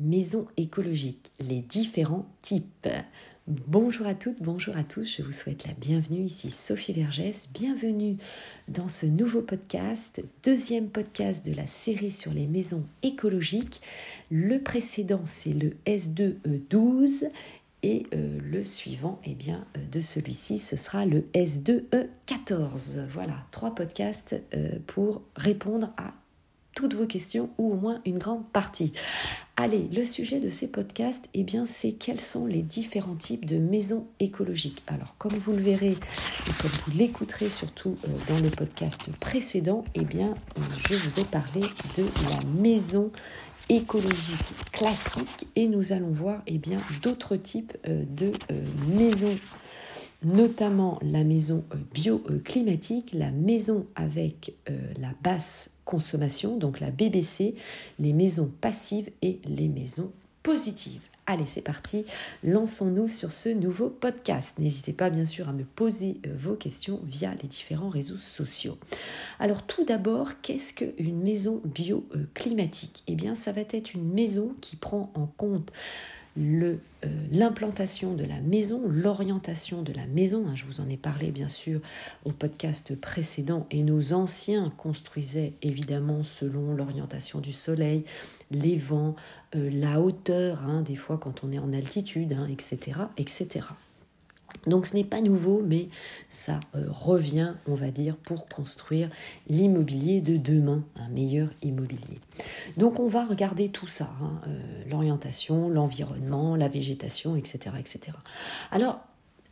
maison écologique, les différents types. Bonjour à toutes, bonjour à tous, je vous souhaite la bienvenue ici Sophie Vergès, bienvenue dans ce nouveau podcast, deuxième podcast de la série sur les maisons écologiques. Le précédent c'est le S2E12 et euh, le suivant eh bien, euh, de celui-ci, ce sera le S2E14. Voilà, trois podcasts euh, pour répondre à toutes vos questions ou au moins une grande partie. Allez, le sujet de ces podcasts, eh bien, c'est quels sont les différents types de maisons écologiques. Alors, comme vous le verrez et comme vous l'écouterez surtout euh, dans le podcast précédent, eh bien, je vous ai parlé de la maison écologique classique et nous allons voir eh bien d'autres types euh, de euh, maisons notamment la maison euh, bioclimatique, la maison avec euh, la basse consommation, donc la BBC, les maisons passives et les maisons positives. Allez, c'est parti, lançons-nous sur ce nouveau podcast. N'hésitez pas bien sûr à me poser euh, vos questions via les différents réseaux sociaux. Alors tout d'abord, qu'est-ce qu'une maison bioclimatique Eh bien, ça va être une maison qui prend en compte euh, l'implantation de la maison, l'orientation de la maison. Hein, je vous en ai parlé bien sûr au podcast précédent et nos anciens construisaient évidemment selon l'orientation du soleil, les vents, euh, la hauteur, hein, des fois quand on est en altitude, etc., hein, etc. Donc ce n'est pas nouveau, mais ça euh, revient, on va dire, pour construire l'immobilier de demain, un meilleur immobilier. Donc on va regarder tout ça, hein, euh, l'orientation, l'environnement, la végétation, etc. etc. Alors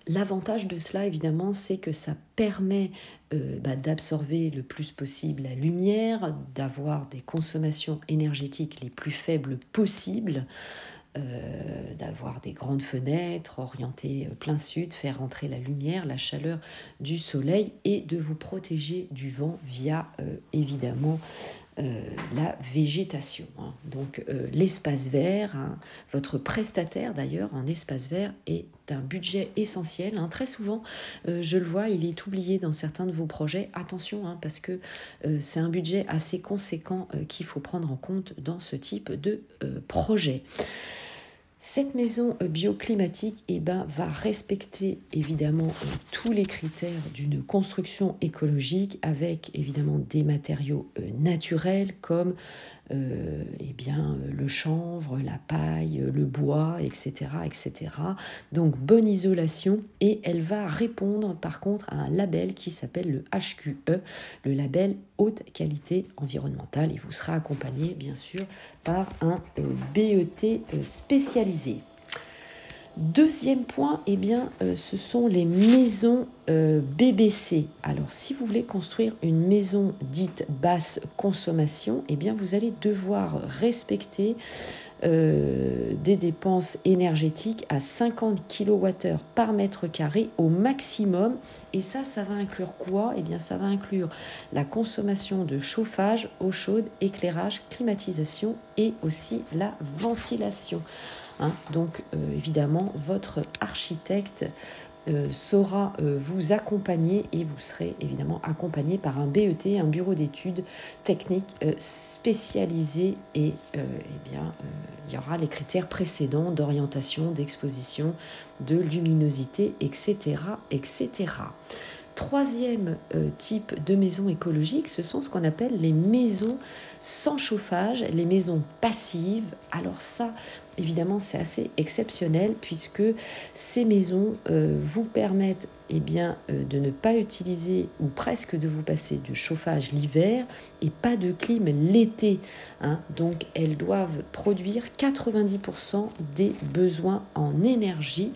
L'avantage de cela, évidemment, c'est que ça permet euh, bah, d'absorber le plus possible la lumière, d'avoir des consommations énergétiques les plus faibles possibles, euh, d'avoir des grandes fenêtres orientées euh, plein sud, faire entrer la lumière, la chaleur du soleil et de vous protéger du vent via euh, évidemment la végétation. Hein. Donc l'espace vert, hein, votre prestataire d'ailleurs en espace vert est un budget essentiel. Hein. Très souvent, je le vois, il est oublié dans certains de vos projets. Attention, parce que c'est un budget assez conséquent qu'il faut prendre en compte dans ce type de projet. Cette maison euh, bioclimatique eh ben, va respecter évidemment euh, tous les critères d'une construction écologique avec évidemment des matériaux euh, naturels comme eh bien, le chanvre, la paille, le bois, etc., etc. Donc bonne isolation et elle va répondre par contre à un label qui s'appelle le HQE, le label haute qualité environnementale et vous serez accompagné bien sûr par un euh, BET euh, spécialisé. Deuxième point, eh bien, euh, ce sont les maisons BBC. Alors, si vous voulez construire une maison dite basse consommation, eh bien, vous allez devoir respecter euh, des dépenses énergétiques à 50 kWh par mètre carré au maximum. Et ça, ça va inclure quoi? Eh bien, ça va inclure la consommation de chauffage, eau chaude, éclairage, climatisation et aussi la ventilation. Hein. Donc, euh, évidemment, votre architecte euh, saura euh, vous accompagner et vous serez évidemment accompagné par un BET, un bureau d'études techniques euh, spécialisé et eh bien il y aura les critères précédents d'orientation, d'exposition, de luminosité, etc. etc. Troisième type de maison écologique, ce sont ce qu'on appelle les maisons sans chauffage, les maisons passives. Alors ça, évidemment, c'est assez exceptionnel puisque ces maisons euh, vous permettent eh bien, euh, de ne pas utiliser ou presque de vous passer de chauffage l'hiver et pas de clim l'été. Hein. Donc, elles doivent produire 90% des besoins en énergie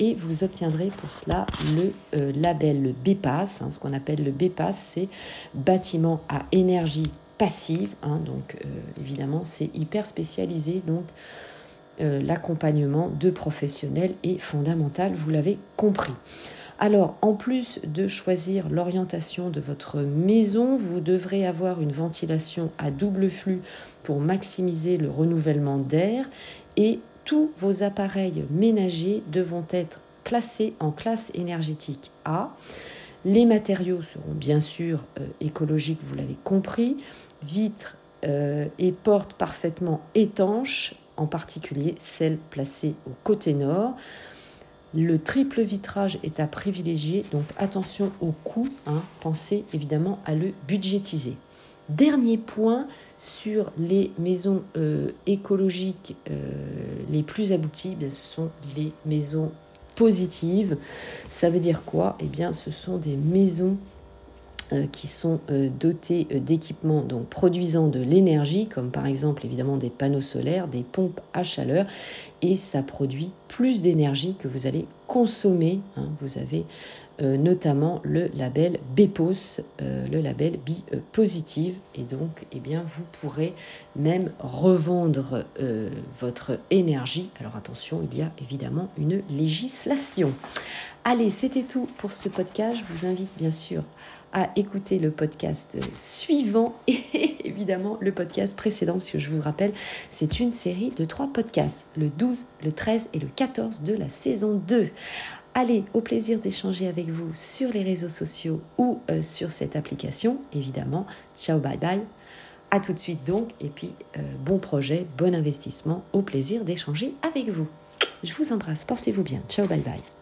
et vous obtiendrez pour cela le euh, label BPAS. Hein. ce qu'on appelle le BPAS, c'est bâtiment à énergie passive. Hein. donc, évidemment, c'est hyper spécialisé. Donc, euh, l'accompagnement de professionnels est fondamental, vous l'avez compris. Alors, en plus de choisir l'orientation de votre maison, vous devrez avoir une ventilation à double flux pour maximiser le renouvellement d'air et tous vos appareils ménagers devront être classés en classe énergétique A. Les matériaux seront bien sûr euh, écologiques, vous l'avez compris, vitres euh, et portes parfaitement étanches en particulier celle placée au côté nord. Le triple vitrage est à privilégier, donc attention au coût, hein. pensez évidemment à le budgétiser. Dernier point sur les maisons euh, écologiques euh, les plus abouties, ce sont les maisons positives. Ça veut dire quoi? Eh bien, ce sont des maisons qui sont dotées d'équipements donc produisant de l'énergie, comme par exemple évidemment des panneaux solaires, des pompes à chaleur, et ça produit plus d'énergie que vous allez consommer. Hein. Vous avez euh, notamment le label BEPOS, euh, le label Bi Positive. Et donc, eh bien, vous pourrez même revendre euh, votre énergie. Alors attention, il y a évidemment une législation. Allez, c'était tout pour ce podcast. Je vous invite bien sûr à écouter le podcast suivant et évidemment le podcast précédent, parce que je vous rappelle, c'est une série de trois podcasts, le 12, le 13 et le 14 de la saison 2. Allez, au plaisir d'échanger avec vous sur les réseaux sociaux ou euh, sur cette application, évidemment. Ciao, bye bye. À tout de suite donc, et puis euh, bon projet, bon investissement, au plaisir d'échanger avec vous. Je vous embrasse, portez-vous bien. Ciao, bye bye.